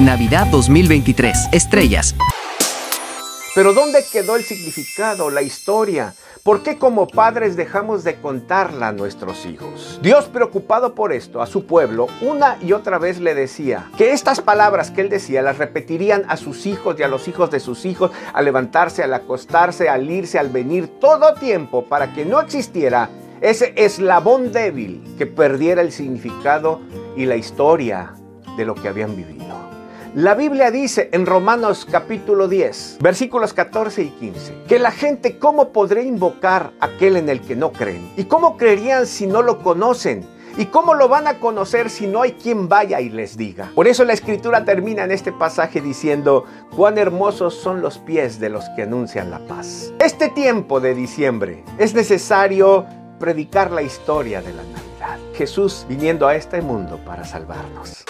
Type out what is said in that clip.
Navidad 2023. Estrellas. Pero ¿dónde quedó el significado, la historia? ¿Por qué como padres dejamos de contarla a nuestros hijos? Dios preocupado por esto a su pueblo una y otra vez le decía que estas palabras que él decía las repetirían a sus hijos y a los hijos de sus hijos al levantarse, al acostarse, al irse, al venir, todo tiempo para que no existiera ese eslabón débil que perdiera el significado y la historia de lo que habían vivido. La Biblia dice en Romanos capítulo 10, versículos 14 y 15, que la gente cómo podrá invocar aquel en el que no creen y cómo creerían si no lo conocen. ¿Y cómo lo van a conocer si no hay quien vaya y les diga? Por eso la escritura termina en este pasaje diciendo, cuán hermosos son los pies de los que anuncian la paz. Este tiempo de diciembre es necesario predicar la historia de la Navidad. Jesús viniendo a este mundo para salvarnos.